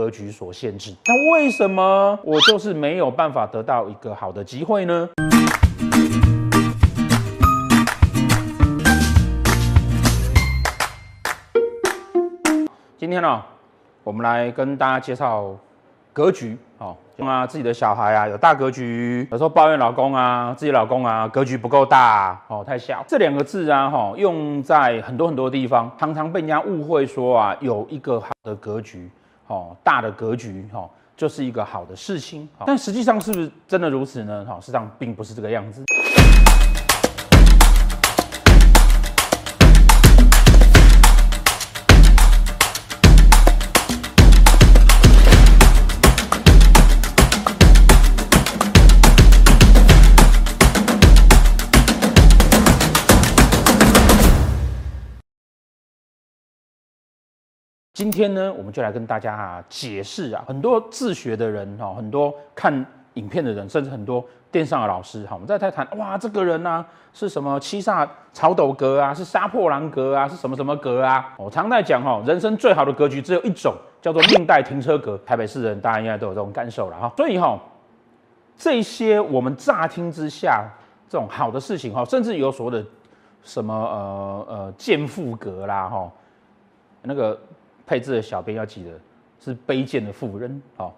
格局所限制。那为什么我就是没有办法得到一个好的机会呢？今天呢，我们来跟大家介绍格局。哦，啊，自己的小孩啊，有大格局，有时候抱怨老公啊，自己老公啊，格局不够大，哦，太小。这两个字啊，哈，用在很多很多地方，常常被人家误会说啊，有一个好的格局，哦，大的格局，哈，就是一个好的事情。但实际上是不是真的如此呢？哈，实际上并不是这个样子。今天呢，我们就来跟大家啊解释啊，很多自学的人哈，很多看影片的人，甚至很多电商的老师哈，我们在在谈哇，这个人呢、是什么七煞草斗格啊，是杀破狼格啊，是什么什么格啊？我常在讲哈，人生最好的格局只有一种，叫做命带停车格。台北市人大家应该都有这种感受了哈。所以哈，这些我们乍听之下这种好的事情哈，甚至有所谓的什么呃呃贱妇格啦哈，那个。配置的小编要记得是卑贱的妇人，哦，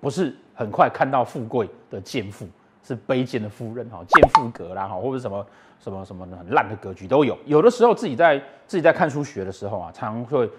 不是很快看到富贵的贱妇，是卑贱的妇人，哈，贱妇格啦，哈，或者什么什么什么很烂的格局都有。有的时候自己在自己在看书学的时候啊，常常会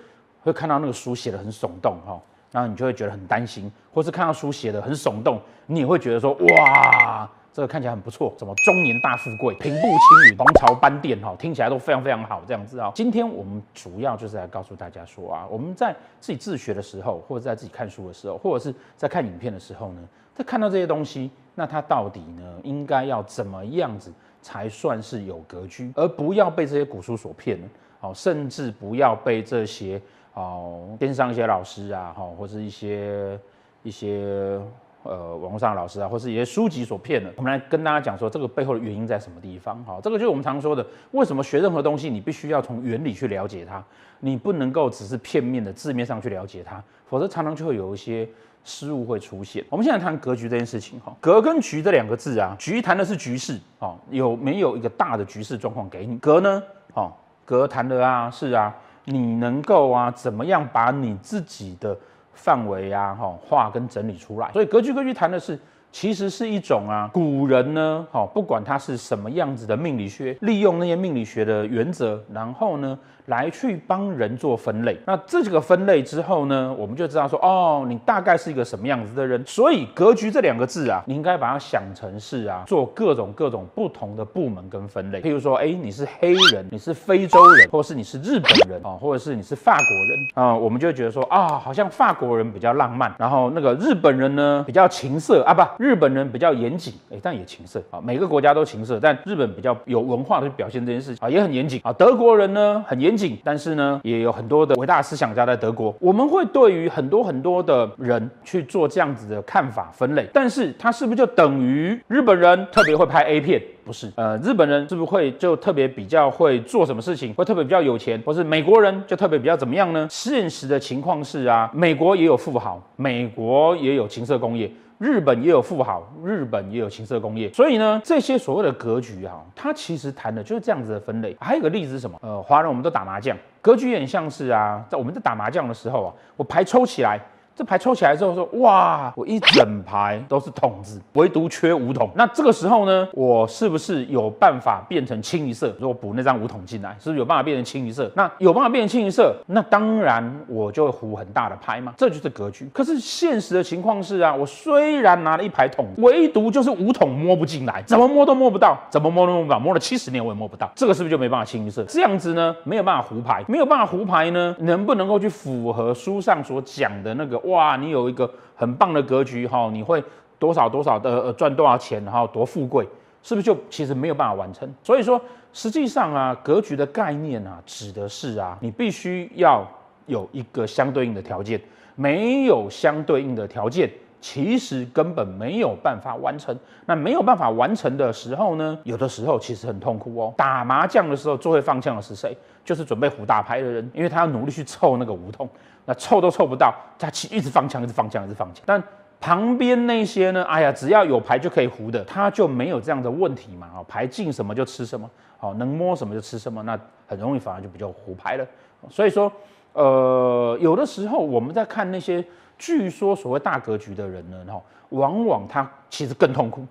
会看到那个书写得很耸动，哈，然后你就会觉得很担心，或是看到书写得很耸动，你也会觉得说哇。这个看起来很不错，什么中年大富贵、平步青云、黄巢班殿，哈，听起来都非常非常好，这样子啊。今天我们主要就是来告诉大家说啊，我们在自己自学的时候，或者在自己看书的时候，或者是在看影片的时候呢，在看到这些东西，那它到底呢，应该要怎么样子才算是有格局，而不要被这些古书所骗，好，甚至不要被这些哦，电商一些老师啊，哈，或是一些一些。呃，网络上的老师啊，或是一些书籍所骗的，我们来跟大家讲说，这个背后的原因在什么地方？好，这个就是我们常说的，为什么学任何东西，你必须要从原理去了解它，你不能够只是片面的字面上去了解它，否则常常就会有一些失误会出现。我们现在谈格局这件事情，哈，格跟局这两个字啊，局谈的是局势，哦，有没有一个大的局势状况给你？格呢，哦，格谈的啊，是啊，你能够啊，怎么样把你自己的。范围呀，哈，画跟整理出来，所以格局格局谈的是，其实是一种啊，古人呢，哈，不管他是什么样子的命理学，利用那些命理学的原则，然后呢，来去帮人做分类。那这几个分类之后呢，我们就知道说，哦，你大概是一个什么样子的人。所以格局这两个字啊，你应该把它想成是啊，做各种各种不同的部门跟分类。譬如说，哎，你是黑人，你是非洲人，或是你是日本人啊，或者是你是法国人啊，我们就会觉得说，啊，好像法国人比较浪漫，然后那个日本人呢比较情色啊，不。日本人比较严谨，哎，但也情色啊。每个国家都情色，但日本比较有文化的去表现这件事情啊，也很严谨啊。德国人呢很严谨，但是呢也有很多的伟大思想家在德国。我们会对于很多很多的人去做这样子的看法分类，但是他是不是就等于日本人特别会拍 A 片？不是，呃，日本人是不是会就特别比较会做什么事情，会特别比较有钱，或是美国人就特别比较怎么样呢？现实的情况是啊，美国也有富豪，美国也有情色工业。日本也有富豪，日本也有情色工业，所以呢，这些所谓的格局哈，它其实谈的就是这样子的分类。还有个例子是什么？呃，华人我们都打麻将，格局也很像是啊，在我们在打麻将的时候啊，我牌抽起来。这牌抽起来之后说，哇，我一整排都是筒子，唯独缺五筒。那这个时候呢，我是不是有办法变成清一色？如果补那张五筒进来，是不是有办法变成清一色？那有办法变成清一色，那当然我就会胡很大的牌嘛，这就是格局。可是现实的情况是啊，我虽然拿了一排筒，唯独就是五筒摸不进来，怎么摸都摸不到，怎么摸都摸不到，摸了七十年我也摸不到，这个是不是就没办法清一色？这样子呢，没有办法胡牌，没有办法胡牌呢，能不能够去符合书上所讲的那个？哇，你有一个很棒的格局哈，你会多少多少的赚多少钱，然后多富贵，是不是就其实没有办法完成？所以说，实际上啊，格局的概念啊，指的是啊，你必须要有一个相对应的条件，没有相对应的条件，其实根本没有办法完成。那没有办法完成的时候呢，有的时候其实很痛苦哦。打麻将的时候最会放枪的是谁？就是准备胡大牌的人，因为他要努力去凑那个胡同，那凑都凑不到，他其一直放枪，一直放枪，一直放枪。但旁边那些呢？哎呀，只要有牌就可以胡的，他就没有这样的问题嘛。哦，牌进什么就吃什么，好，能摸什么就吃什么，那很容易反而就比较胡牌了。所以说，呃，有的时候我们在看那些据说所谓大格局的人呢，哈，往往他其实更痛苦。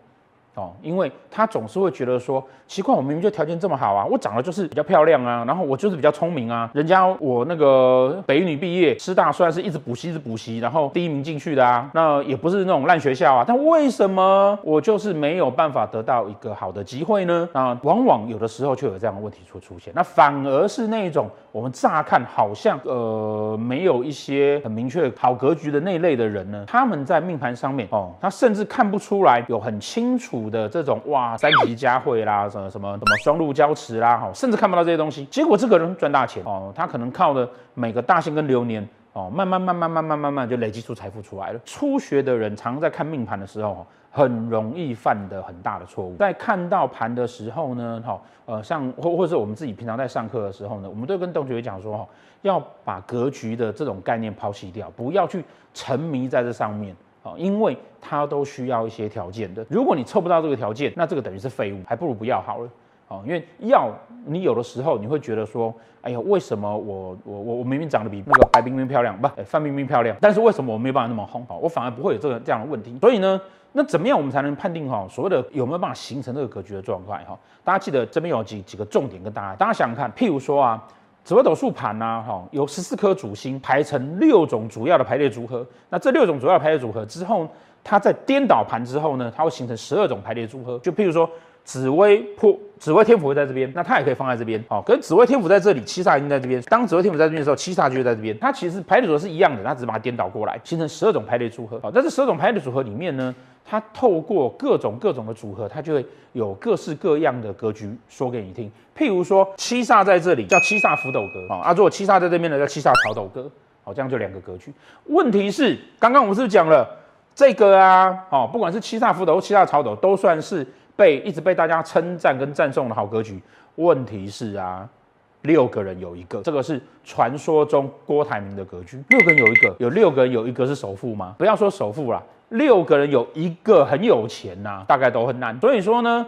哦，因为他总是会觉得说，奇怪，我明明就条件这么好啊，我长得就是比较漂亮啊，然后我就是比较聪明啊，人家我那个北女毕业，师大虽然是一直补习一直补习，然后第一名进去的啊，那也不是那种烂学校啊，但为什么我就是没有办法得到一个好的机会呢？啊，往往有的时候就有这样的问题出出现，那反而是那种我们乍看好像呃没有一些很明确好格局的那一类的人呢，他们在命盘上面哦，他甚至看不出来有很清楚。的这种哇，三级佳会啦，什么什么什么双路交驰啦，哈，甚至看不到这些东西。结果这个人赚大钱哦，他可能靠的每个大限跟流年哦，慢慢慢慢慢慢慢慢就累积出财富出来了。初学的人常在看命盘的时候，很容易犯的很大的错误。在看到盘的时候呢，哈，呃，像或或者我们自己平常在上课的时候呢，我们都跟同学讲说，哈，要把格局的这种概念抛弃掉，不要去沉迷在这上面。因为它都需要一些条件的，如果你凑不到这个条件，那这个等于是废物，还不如不要好了。哦，因为要你有的时候你会觉得说，哎呀，为什么我我我我明明长得比那个白冰冰漂亮，不，哎，范冰冰漂亮，但是为什么我没有办法那么红？哦，我反而不会有这个这样的问题。所以呢，那怎么样我们才能判定哈所谓的有没有办法形成这个格局的状态？哈，大家记得这边有几几个重点跟大家，大家想想看，譬如说啊。紫微斗数盘呐，哈，由十四颗主星排成六种主要的排列组合。那这六种主要排列组合之后，它在颠倒盘之后呢，它会形成十二种排列组合。就譬如说，紫微破紫微天府会在这边，那它也可以放在这边。哦，跟紫微天府在这里，七煞已经在这边。当紫微天府在这边的时候，七煞就在这边。它其实排列组合是一样的，它只是把它颠倒过来，形成十二种排列组合。好，在这十二种排列组合里面呢，它透过各种各种的组合，它就会有各式各样的格局说给你听。譬如说，七煞在这里叫七煞福斗格啊，如果七煞在这边呢，叫七煞曹斗格。好，这样就两个格局。问题是，刚刚我们是不是讲了这个啊？哦，不管是七煞福斗或七煞曹斗，都算是被一直被大家称赞跟赞颂的好格局。问题是啊，六个人有一个，这个是传说中郭台铭的格局。六个人有一个，有六个人有一个是首富吗？不要说首富啦。六个人有一个很有钱呐、大概都很难。所以说呢，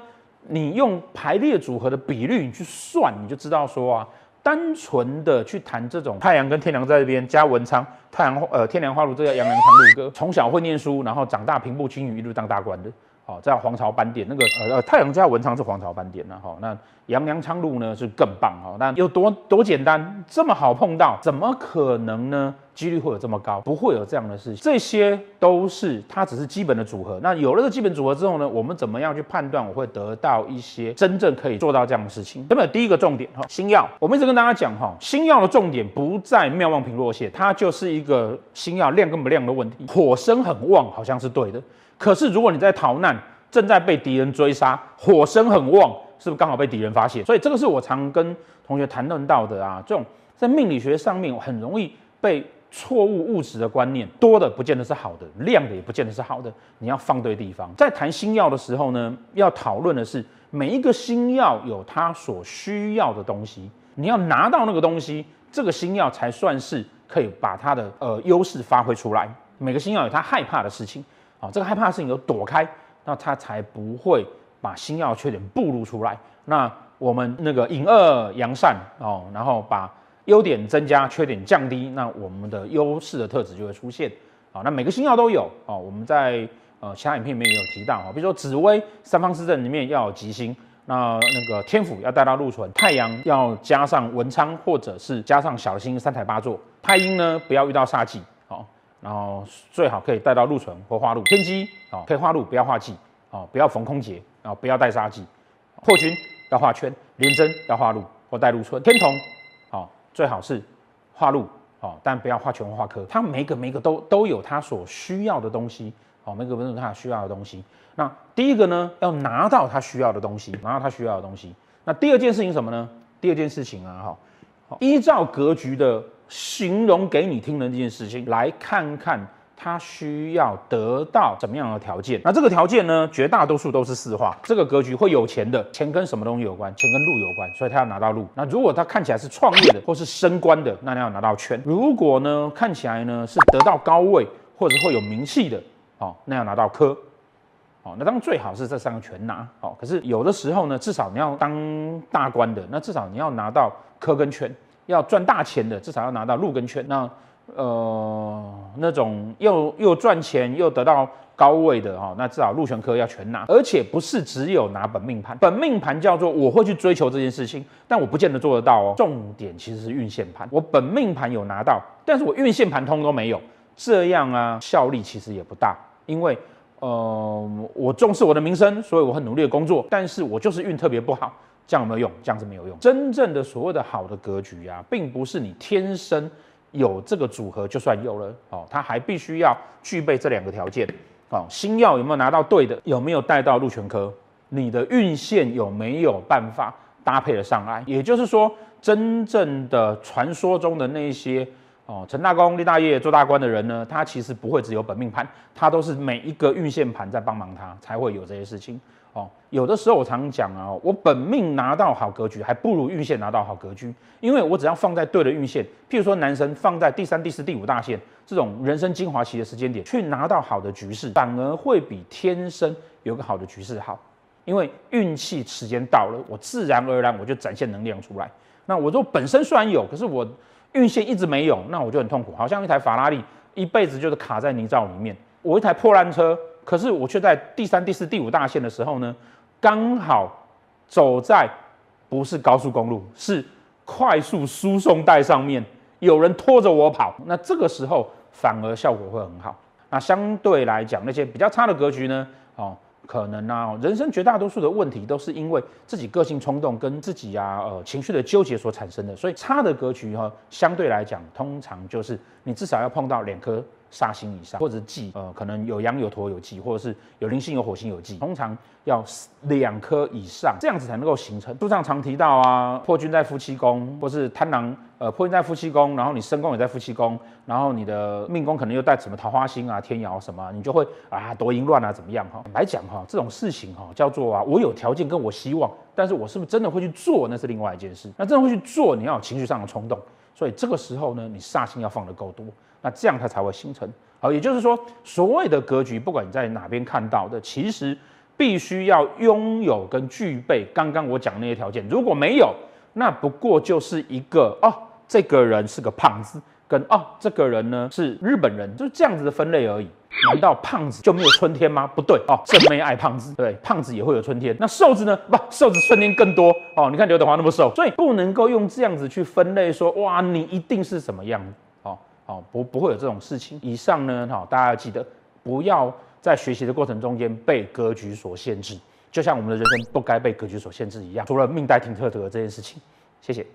你用排列组合的比率你去算，你就知道说啊，单纯的去谈这种太阳跟天梁在这边加文昌，太阳呃天梁化禄，这叫杨梁昌禄哥，从小会念书，然后长大平步青云，一路当大官的。好，在皇朝班点那个呃呃太阳加文昌是皇朝班点了哈，那杨梁昌禄呢是更棒哈，那有多多简单，这么好碰到，怎么可能呢？几率会有这么高？不会有这样的事情，这些都是它只是基本的组合。那有了这基本组合之后呢，我们怎么样去判断我会得到一些真正可以做到这样的事情？那么第一个重点哈，星曜，我们一直跟大家讲哈，星曜的重点不在妙望平弱线，它就是一个星曜亮跟不亮的问题。火生很旺，好像是对的。可是如果你在逃难，正在被敌人追杀，火生很旺，是不是刚好被敌人发现？所以这个是我常跟同学谈论到的啊。这种在命理学上面很容易被错误物质的观念，多的不见得是好的，亮的也不见得是好的。你要放对地方。在谈星曜的时候呢，要讨论的是每一个星曜有它所需要的东西，你要拿到那个东西，这个星曜才算是可以把它的呃优势发挥出来。每个星曜有它害怕的事情。啊，这个害怕的事情有躲开，那它才不会把星曜缺点暴露出来。那我们那个隐恶扬善哦，然后把优点增加，缺点降低，那我们的优势的特质就会出现。啊，那每个星曜都有啊，我们在呃其他影片里面也有提到啊，比如说紫微三方四正里面要有吉星，那那个天府要带到禄存，太阳要加上文昌或者是加上小星三台八座，太阴呢不要遇到煞忌。然后最好可以带到禄存或化禄，天机啊，可以化禄不要化忌啊，不要逢空劫啊，不要带杀忌，破军要化圈，廉贞要化禄或带禄存，天同最好是化路啊，但不要画全画科，它每个每个都都有它所需要的东西啊，每个都有它需要的东西。那第一个呢，要拿到它需要的东西，拿到它需要的东西。那第二件事情什么呢？第二件事情啊，哈，依照格局的。形容给你听的这件事情，来看看他需要得到什么样的条件？那这个条件呢，绝大多数都是四化。这个格局会有钱的，钱跟什么东西有关？钱跟禄有关，所以他要拿到禄。那如果他看起来是创业的，或是升官的，那他要拿到权。如果呢，看起来呢是得到高位，或者会有名气的，哦，那要拿到科。哦，那当然最好是这三个全拿。哦，可是有的时候呢，至少你要当大官的，那至少你要拿到科跟权。要赚大钱的，至少要拿到禄跟圈。那呃，那种又又赚钱又得到高位的哈、哦，那至少禄权科要全拿，而且不是只有拿本命盘。本命盘叫做我会去追求这件事情，但我不见得做得到哦。重点其实是运线盘，我本命盘有拿到，但是我运线盘通通都没有，这样啊效力其实也不大。因为呃，我重视我的名声，所以我很努力的工作，但是我就是运特别不好。这样有没有用？这样是没有用。真正的所谓的好的格局啊，并不是你天生有这个组合就算有了哦，他还必须要具备这两个条件哦。星曜有没有拿到对的？有没有带到禄权科？你的运线有没有办法搭配得上来？也就是说，真正的传说中的那些哦，成大功立大业做大官的人呢，他其实不会只有本命盘，他都是每一个运线盘在帮忙他，才会有这些事情。哦，有的时候我常讲啊，我本命拿到好格局，还不如运线拿到好格局，因为我只要放在对的运线，譬如说男生放在第三、第四、第五大线这种人生精华期的时间点，去拿到好的局势，反而会比天生有个好的局势好，因为运气时间到了，我自然而然我就展现能量出来。那我就本身虽然有，可是我运线一直没有，那我就很痛苦，好像一台法拉利一辈子就是卡在泥沼里面，我一台破烂车。可是我却在第三、第四、第五大线的时候呢，刚好走在不是高速公路，是快速输送带上面，有人拖着我跑，那这个时候反而效果会很好。那相对来讲，那些比较差的格局呢，哦，可能啊，人生绝大多数的问题都是因为自己个性冲动跟自己啊呃情绪的纠结所产生的。所以差的格局哈、相对来讲，通常就是你至少要碰到两颗。煞星以上，或者忌，呃，可能有羊有驼有忌，或者是有灵星有火星有忌，通常要两颗以上，这样子才能够形成。书上常提到啊，破军在夫妻宫，或是贪狼，呃，破军在夫妻宫，然后你身宫也在夫妻宫，然后你的命宫可能又带什么桃花星啊、天姚什么，你就会啊多淫乱啊怎么样哈？来讲哈，这种事情哈，叫做啊，我有条件跟我希望，但是我是不是真的会去做，那是另外一件事。那真的会去做，你要有情绪上的冲动，所以这个时候呢，你煞星要放得够多。那这样它才会形成。好，也就是说，所谓的格局，不管你在哪边看到的，其实必须要拥有跟具备刚刚我讲那些条件。如果没有，那不过就是一个哦，这个人是个胖子，跟哦，这个人呢是日本人，就是这样子的分类而已。难道胖子就没有春天吗？不对哦，正妹爱胖子，对，胖子也会有春天。那瘦子呢？不，瘦子春天更多哦。你看刘德华那么瘦，所以不能够用这样子去分类说，哇，你一定是什么样哦哦，不，不会有这种事情。以上呢，哈，大家要记得，不要在学习的过程中间被格局所限制，就像我们的人生不该被格局所限制一样。除了命带挺特德这件事情，谢谢。